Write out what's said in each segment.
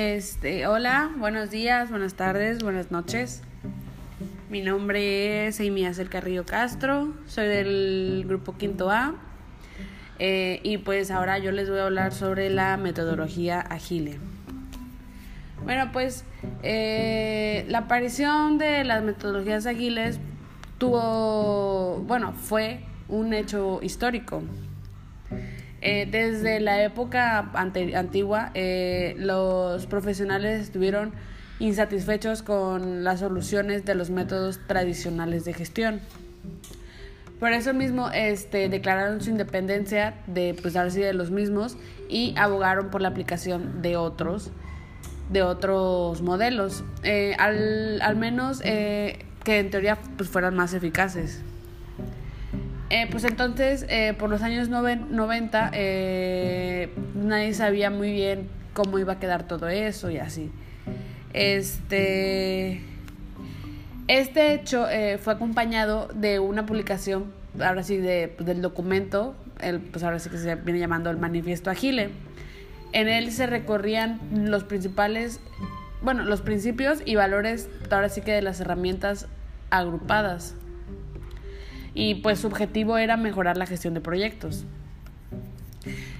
Este, hola, buenos días, buenas tardes, buenas noches. Mi nombre es Amy Acel Carrillo Castro, soy del grupo Quinto A. Eh, y pues ahora yo les voy a hablar sobre la metodología Agile. Bueno, pues eh, la aparición de las metodologías ágiles tuvo, bueno, fue un hecho histórico. Eh, desde la época antigua, eh, los profesionales estuvieron insatisfechos con las soluciones de los métodos tradicionales de gestión. Por eso mismo este, declararon su independencia de, pues, de los mismos y abogaron por la aplicación de otros, de otros modelos, eh, al, al, menos que en teoría pues, fueran más eficaces. Eh, pues entonces, eh, por los años 90, eh, nadie sabía muy bien cómo iba a quedar todo eso y así. Este, este hecho fue acompañado de una publicación, ahora sí, de, pues, del documento, el, pues ahora sí que se viene llamando el Manifiesto Agile. En él se recorrían los principales, bueno, los principios y valores, ahora sí que de las herramientas agrupadas y pues su objetivo era mejorar la gestión de proyectos.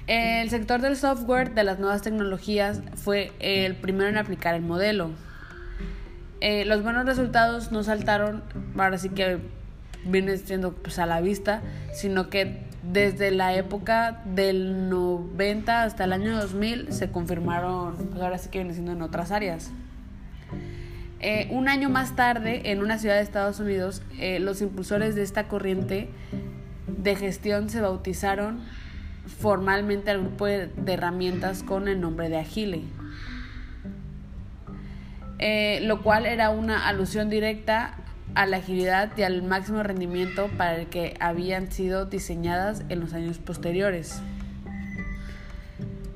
El sector del software de las nuevas tecnologías fue el primero en aplicar el modelo. Eh, los buenos resultados no saltaron, ahora sí que viene siendo pues, a la vista, sino que desde la época del 90 hasta el año 2000 se confirmaron, pues ahora sí que viene siendo en otras áreas. Eh, un año más tarde, en una ciudad de Estados Unidos, eh, los impulsores de esta corriente de gestión se bautizaron formalmente al grupo de, herramientas con el nombre de Agile, eh, lo cual era una alusión directa a la agilidad y al máximo rendimiento para el que habían sido diseñadas en los años posteriores.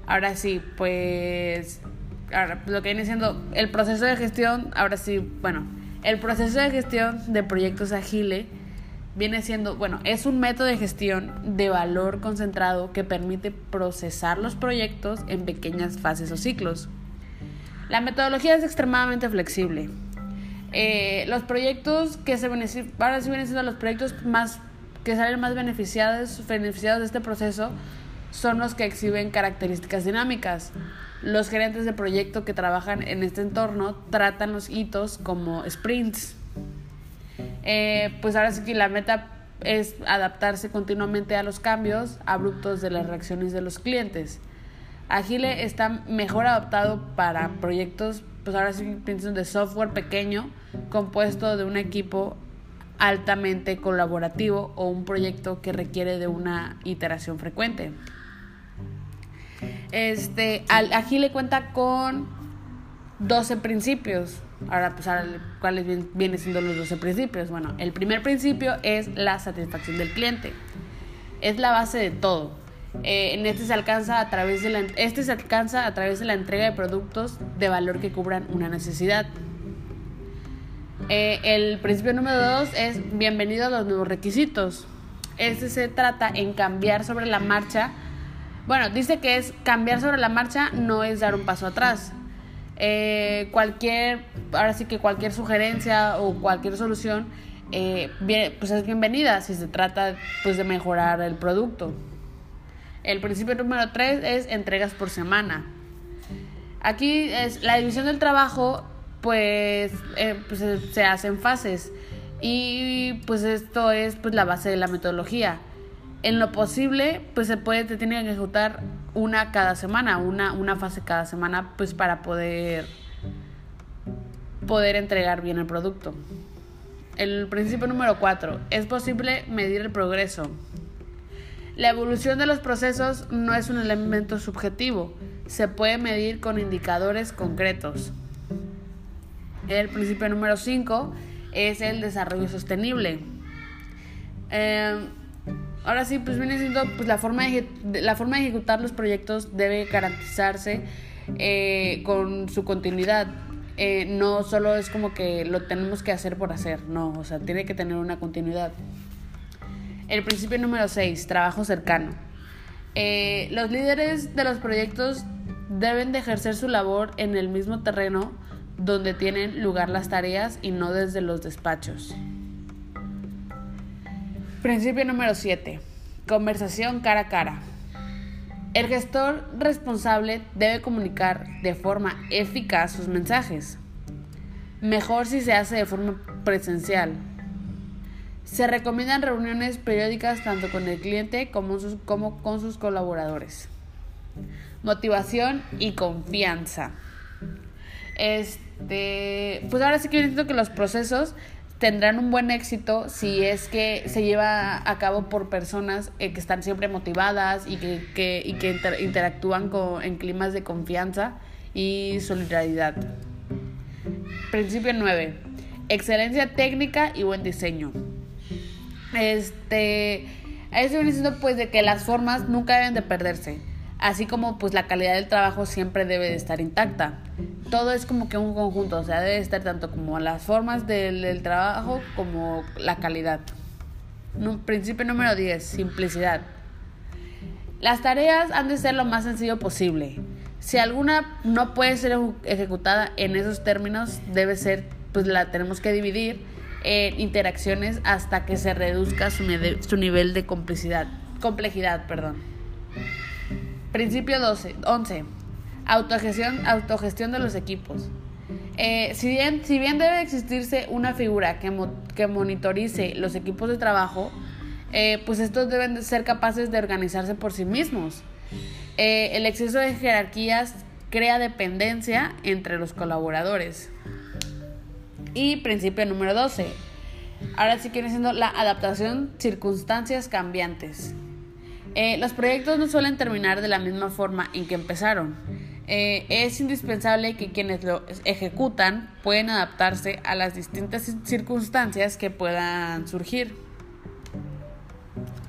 Ahora sí, pues ahora, lo que viene siendo el proceso de gestión, ahora sí, bueno, el proceso de gestión de proyectos Agile viene siendo, bueno, es un método de gestión de valor concentrado que permite procesar los proyectos en pequeñas fases o ciclos. La metodología es extremadamente flexible. Eh, los proyectos que se benefician, ahora sí vienen siendo los proyectos más que salen más beneficiados, beneficiados de este proceso son los que exhiben características dinámicas. Los gerentes de proyecto que trabajan en este entorno tratan los hitos como sprints. Eh, pues ahora sí que la meta es adaptarse continuamente a los cambios abruptos de las reacciones de los clientes. Agile está mejor adaptado para proyectos, pues ahora sí de software pequeño, compuesto de un equipo altamente colaborativo o un proyecto que requiere de una iteración frecuente. Este, Agile cuenta con 12 principios. Ahora, pues, ¿cuáles vienen siendo los 12 principios? Bueno, el primer principio es la satisfacción del cliente. Es la base de todo. Eh, este se alcanza a través de la, este se alcanza a través de la entrega de productos de valor que cubran una necesidad. Eh, el principio número 2 es bienvenido a los nuevos requisitos. Este se trata en cambiar sobre la marcha bueno, dice que es cambiar sobre la marcha, no es dar un paso atrás. Eh, cualquier, ahora sí que cualquier sugerencia o cualquier solución, eh, pues es bienvenida si se trata pues de mejorar el producto. El principio número tres es entregas por semana. Aquí es la división del trabajo, pues, eh, pues se hace en fases y pues esto es pues la base de la metodología en lo posible, pues se puede, te tiene que ejecutar una cada semana, una, una fase cada semana, pues para poder, poder entregar bien el producto. El principio número cuatro, es posible medir el progreso. La evolución de los procesos no es un elemento subjetivo, se puede medir con indicadores concretos. El principio número 5 es el desarrollo sostenible. Eh, Ahora sí, pues viene siendo pues la forma de, la forma de ejecutar los proyectos debe garantizarse eh, con su continuidad. Eh, no solo es como que lo tenemos que hacer por hacer, no, o sea, tiene que tener una continuidad. El principio número 6, trabajo cercano. Eh, los líderes de los proyectos deben de ejercer su labor en el mismo terreno donde tienen lugar las tareas y no desde los despachos. Principio número 7. Conversación cara a cara. El gestor responsable debe comunicar de forma eficaz sus mensajes. Mejor si se hace de forma presencial. Se recomiendan reuniones periódicas tanto con el cliente como, con sus colaboradores. Motivación y confianza. Este, pues ahora sí que siento que los procesos tendrán un buen éxito si es que se lleva a cabo por personas eh, que están siempre motivadas y que, y que interactúan con, en climas de confianza y solidaridad. Principio 9. Excelencia técnica y buen diseño. Este, a eso viene diciendo pues de que las formas nunca deben de perderse, así como pues la calidad del trabajo siempre debe de estar intacta. Todo es como que un conjunto, o sea, debe estar tanto como las formas del, trabajo como la calidad. principio número 10, simplicidad. Las tareas han de ser lo más sencillo posible. Si alguna no puede ser ejecutada en esos términos, debe ser, pues la tenemos que dividir en interacciones hasta que se reduzca su, su nivel de complicidad, complejidad. Perdón. Principio 12, 11. Autogestión, autogestión de los equipos. Eh, si, bien, si bien debe existirse una figura que, que monitorice los equipos de trabajo, eh, pues estos deben de ser capaces de organizarse por sí mismos. Eh, el exceso de jerarquías crea dependencia entre los colaboradores. Y principio número 12. Ahora sí viene siendo la adaptación circunstancias cambiantes. Eh, los proyectos no suelen terminar de la misma forma en que empezaron. Eh, es indispensable que quienes lo ejecutan pueden adaptarse a las distintas circunstancias que puedan surgir.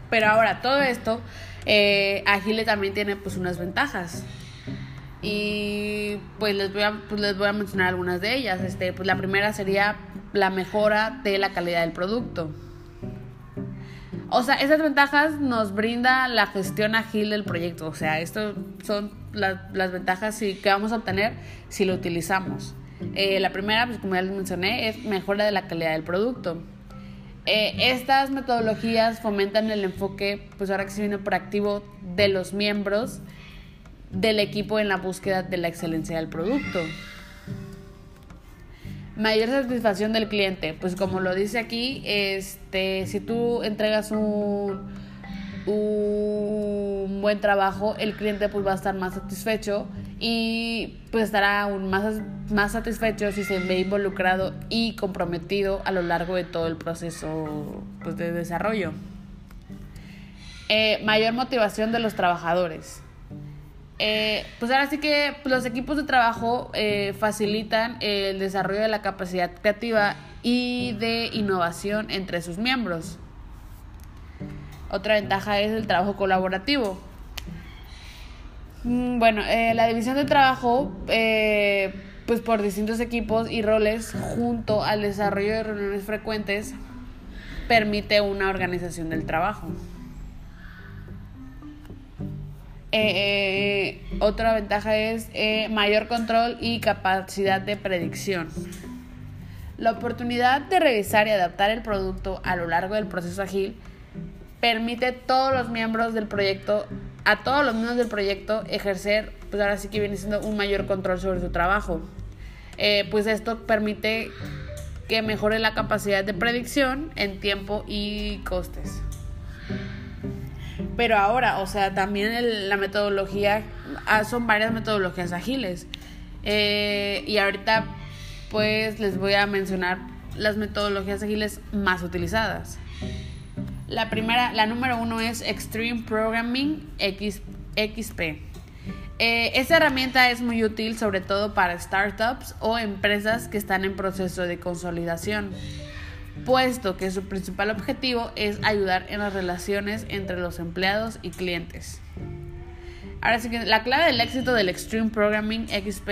Pero ahora todo esto, eh, Agile también tiene pues unas ventajas. Y pues les voy a, pues les voy a mencionar algunas de ellas. Este, pues la primera sería la mejora de la calidad del producto. O sea, esas ventajas nos brinda la gestión ágil del proyecto. O sea, estas son las ventajas que vamos a obtener si lo utilizamos. Eh, la primera, pues como ya les mencioné, es mejora de la calidad del producto. Eh, estas metodologías fomentan el enfoque, pues ahora que se viene proactivo de los miembros del equipo en la búsqueda de la excelencia del producto. Mayor satisfacción del cliente, pues como lo dice aquí, este, si tú entregas un, un buen trabajo, el cliente pues va a estar más satisfecho y pues estará aún más, más satisfecho si se ve involucrado y comprometido a lo largo de todo el proceso pues, de desarrollo. Eh, mayor motivación de los trabajadores. Eh, pues ahora sí que los equipos de trabajo eh, facilitan el desarrollo de la capacidad creativa y de innovación entre sus miembros. Otra ventaja es el trabajo colaborativo. Mm, bueno, eh, la división de trabajo, pues por distintos equipos y roles, junto al desarrollo de reuniones frecuentes, permite una organización del trabajo. Eh, otra ventaja es eh, mayor control y capacidad de predicción. La oportunidad de revisar y adaptar el producto a lo largo del proceso ágil permite a todos los miembros del proyecto, a todos los miembros del proyecto ejercer, pues ahora sí que viene siendo un mayor control sobre su trabajo. Eh, pues esto permite que mejore la capacidad de predicción en tiempo y costes. Pero ahora, o sea, también la metodología, ah, son varias metodologías ágiles. Eh, y ahorita, pues, les voy a mencionar las metodologías ágiles más utilizadas. La primera, la número uno es Extreme Programming XP. Eh, esta herramienta es muy útil sobre todo para startups o empresas que están en proceso de consolidación puesto que su principal objetivo es ayudar en las relaciones entre los empleados y clientes. Ahora sí que la clave del éxito del Extreme Programming XP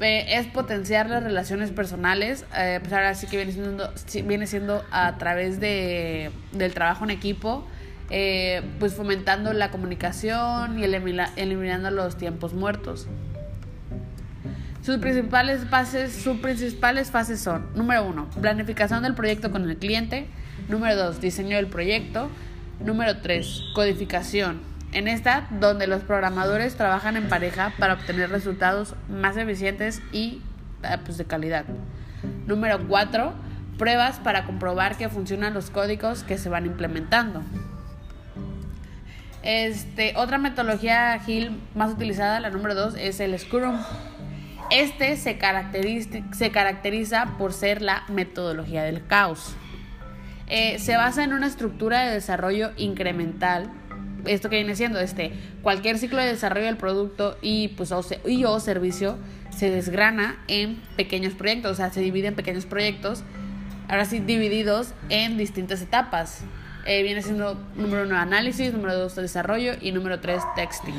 eh, es potenciar las relaciones personales, eh, pues ahora sí que viene siendo, viene siendo a través de, del trabajo en equipo, eh, pues fomentando la comunicación y eliminando los tiempos muertos. Sus principales fases, sus principales fases son, número uno, planificación del proyecto con el cliente, número dos, diseño del proyecto, número tres, codificación. En esta, donde los programadores trabajan en pareja para obtener resultados más eficientes y eh, pues, de calidad. Número cuatro, pruebas para comprobar que funcionan los códigos que se van implementando. Este, otra metodología ágil más utilizada, la número dos, es el Scrum. Este se caracteriza, por ser la metodología del caos. Eh, se basa en una estructura de desarrollo incremental. Esto que viene siendo este, cualquier ciclo de desarrollo del producto y, pues, o, y o servicio se desgrana en pequeños proyectos, o sea, se divide en pequeños proyectos, ahora sí divididos en distintas etapas. Eh, viene siendo número uno análisis, número dos desarrollo y número tres texting.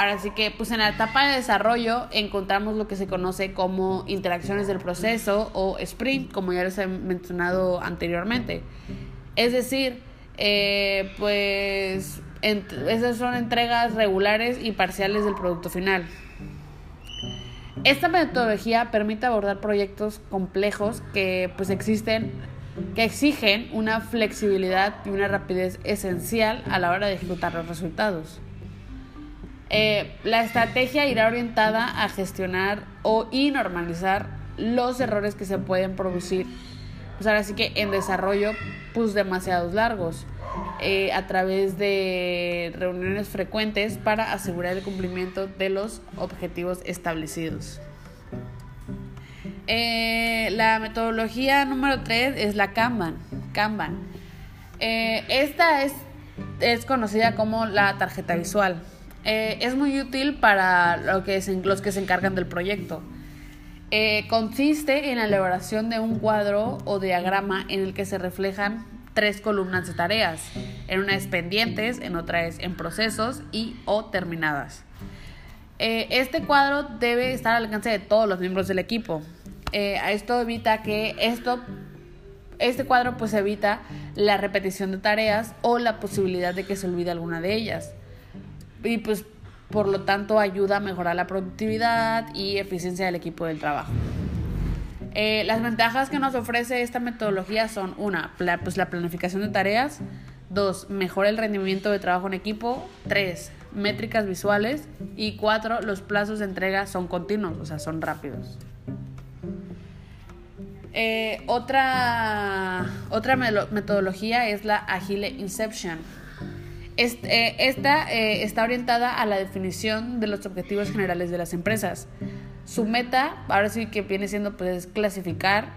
Ahora sí que, pues en la etapa de desarrollo encontramos lo que se conoce como interacciones del proceso o sprint, como ya les he mencionado anteriormente. Es decir, eh, pues esas son entregas regulares y parciales del producto final. Esta metodología permite abordar proyectos complejos que pues existen que exigen una flexibilidad y una rapidez esencial a la hora de ejecutar los resultados. Eh, la estrategia irá orientada a gestionar o y normalizar los errores que se pueden producir. Pues ahora sí que en desarrollo, pues demasiados largos, eh, a través de reuniones frecuentes para asegurar el cumplimiento de los objetivos establecidos. Eh, la metodología número 3 es la Kanban. Kanban. esta es, es conocida como la tarjeta visual. Eh, es muy útil para los que se encargan del proyecto. Eh, consiste en la elaboración de un cuadro o diagrama en el que se reflejan tres columnas de tareas. En una es pendientes, en otra es en procesos y o terminadas. Eh, este cuadro debe estar al alcance de todos los miembros del equipo. esto evita que esto, este cuadro pues evita la repetición de tareas o la posibilidad de que se olvide alguna de ellas y pues por lo tanto ayuda a mejorar la productividad y eficiencia del equipo del trabajo. Eh, las ventajas que nos ofrece esta metodología son una, pues la planificación de tareas, dos, mejora el rendimiento de trabajo en equipo, tres, métricas visuales y cuatro, los plazos de entrega son continuos, o sea, son rápidos. Eh, otra, otra metodología es la Agile Inception eh, esta eh, está orientada a la definición de los objetivos generales de las empresas. Su meta, ahora sí que viene siendo pues clasificar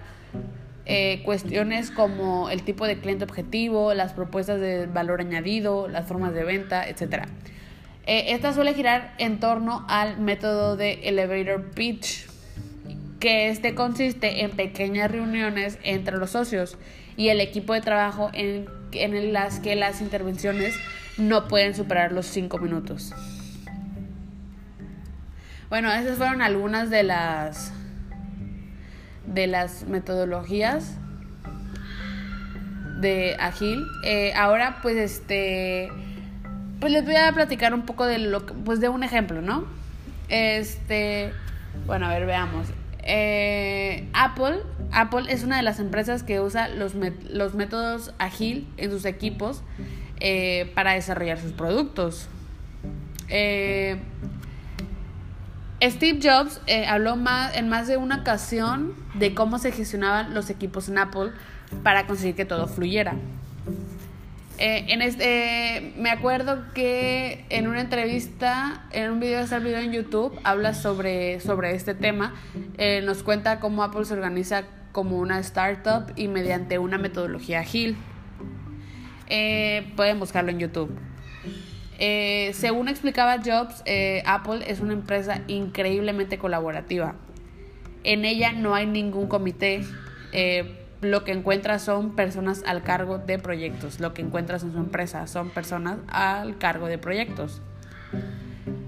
eh, cuestiones como el tipo de cliente objetivo, las propuestas de valor añadido, las formas de venta, etc. esta suele girar en torno al método de elevator pitch, que este consiste en pequeñas reuniones entre los socios y el equipo de trabajo en, en las que las intervenciones no pueden superar los 5 minutos. Bueno, esas fueron algunas de las de las metodologías de Agil. Eh, ahora, pues, este, pues les voy a platicar un poco de lo, pues, de un ejemplo, ¿no? Este, bueno, a ver, veamos. Eh, Apple, Apple es una de las empresas que usa los, los métodos Agil en sus equipos eh, para desarrollar sus productos. Eh, Steve Jobs eh, habló más, en más de una ocasión de cómo se gestionaban los equipos en Apple para conseguir que todo fluyera. en este, me acuerdo que en una entrevista, en un video de este video en YouTube, habla sobre, sobre este tema. nos cuenta cómo Apple se organiza como una startup y mediante una metodología ágil. Eh, pueden buscarlo en YouTube. Eh, según explicaba Jobs, eh, Apple es una empresa increíblemente colaborativa. En ella no hay ningún comité. lo que encuentras son personas al cargo de proyectos. Lo que encuentras en su empresa son personas al cargo de proyectos.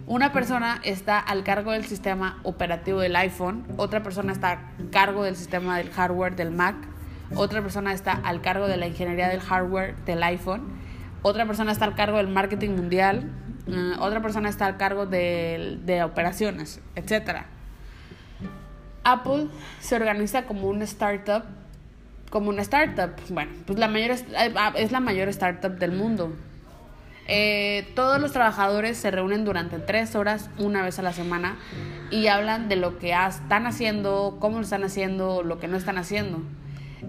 Una persona está al cargo del sistema operativo del iPhone, otra persona está a cargo del sistema del hardware del Mac, otra persona está al cargo de la ingeniería del hardware del iPhone, otra persona está al cargo del marketing mundial, eh, otra persona está al cargo de, de operaciones, etc. Apple se organiza como una startup, como una startup, bueno, pues la mayor, es la mayor startup del mundo. Eh, todos los trabajadores se reúnen durante tres horas una vez a la semana y hablan de lo que están haciendo, cómo lo están haciendo, lo que no están haciendo.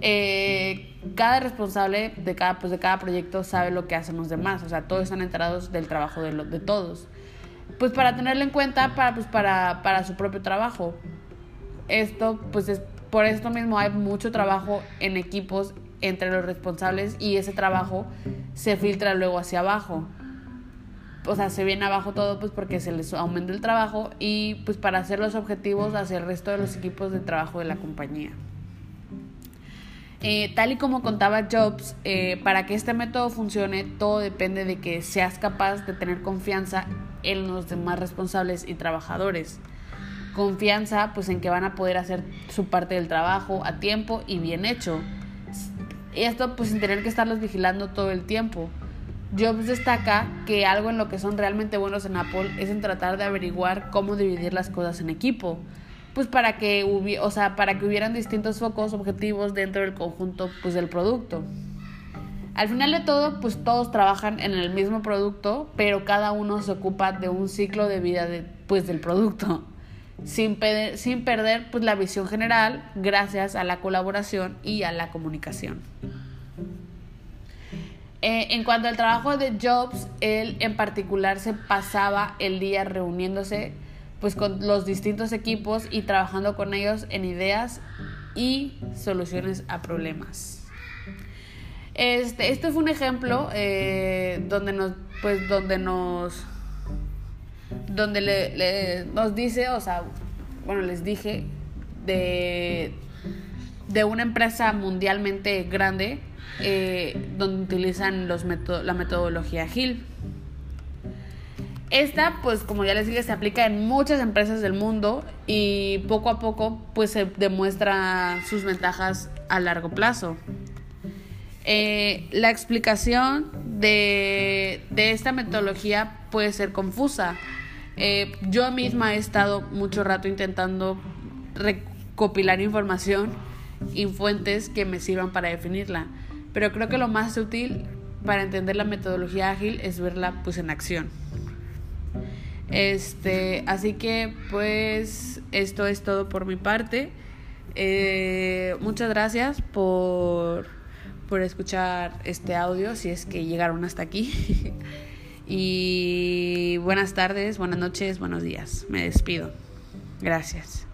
Eh, cada responsable de cada, pues de cada proyecto sabe lo que hacen los demás, o sea, todos están enterados del trabajo de, de todos. Pues para tenerlo en cuenta para, pues para, para su propio trabajo. Esto, pues es, por esto mismo hay mucho trabajo en equipos entre los responsables y ese trabajo se filtra luego hacia abajo. O sea, se viene abajo todo pues porque se les aumenta el trabajo y pues para hacer los objetivos hacia el resto de los equipos de trabajo de la compañía. Eh, tal y como contaba Jobs, eh, para que este método funcione, todo depende de que seas capaz de tener confianza en los demás responsables y trabajadores. Confianza, pues en que van a poder hacer su parte del trabajo a tiempo y bien hecho. Esto, pues sin tener que estarlos vigilando todo el tiempo. Jobs destaca que algo en lo que son realmente buenos en Apple es en tratar de averiguar cómo dividir las cosas en equipo pues para que hubiera, o sea, para que hubieran distintos focos objetivos dentro del conjunto pues del producto. Al final de todo, pues todos trabajan en el mismo producto, pero cada uno se ocupa de un ciclo de vida de, pues, del producto, sin, sin perder pues, la visión general gracias a la colaboración y a la comunicación. Eh, en cuanto al trabajo de Jobs, él en particular se pasaba el día reuniéndose pues con los distintos equipos y trabajando con ellos en ideas y soluciones a problemas. Este, este fue un ejemplo eh, donde nos, pues donde nos, donde le, nos dice, o sea, bueno, les dije de, de una empresa mundialmente grande eh, donde utilizan los la metodología Agile. Esta, pues como ya les dije, se aplica en muchas empresas del mundo y poco a poco pues se demuestra sus ventajas a largo plazo. Eh, la explicación de, esta metodología puede ser confusa. Eh, yo misma he estado mucho rato intentando recopilar información y fuentes que me sirvan para definirla, pero creo que lo más útil para entender la metodología ágil es verla pues en acción. Este, así que pues esto es todo por mi parte. Eh, muchas gracias por, por escuchar este audio, si es que llegaron hasta aquí. y buenas tardes, buenas noches, buenos días. Me despido. Gracias.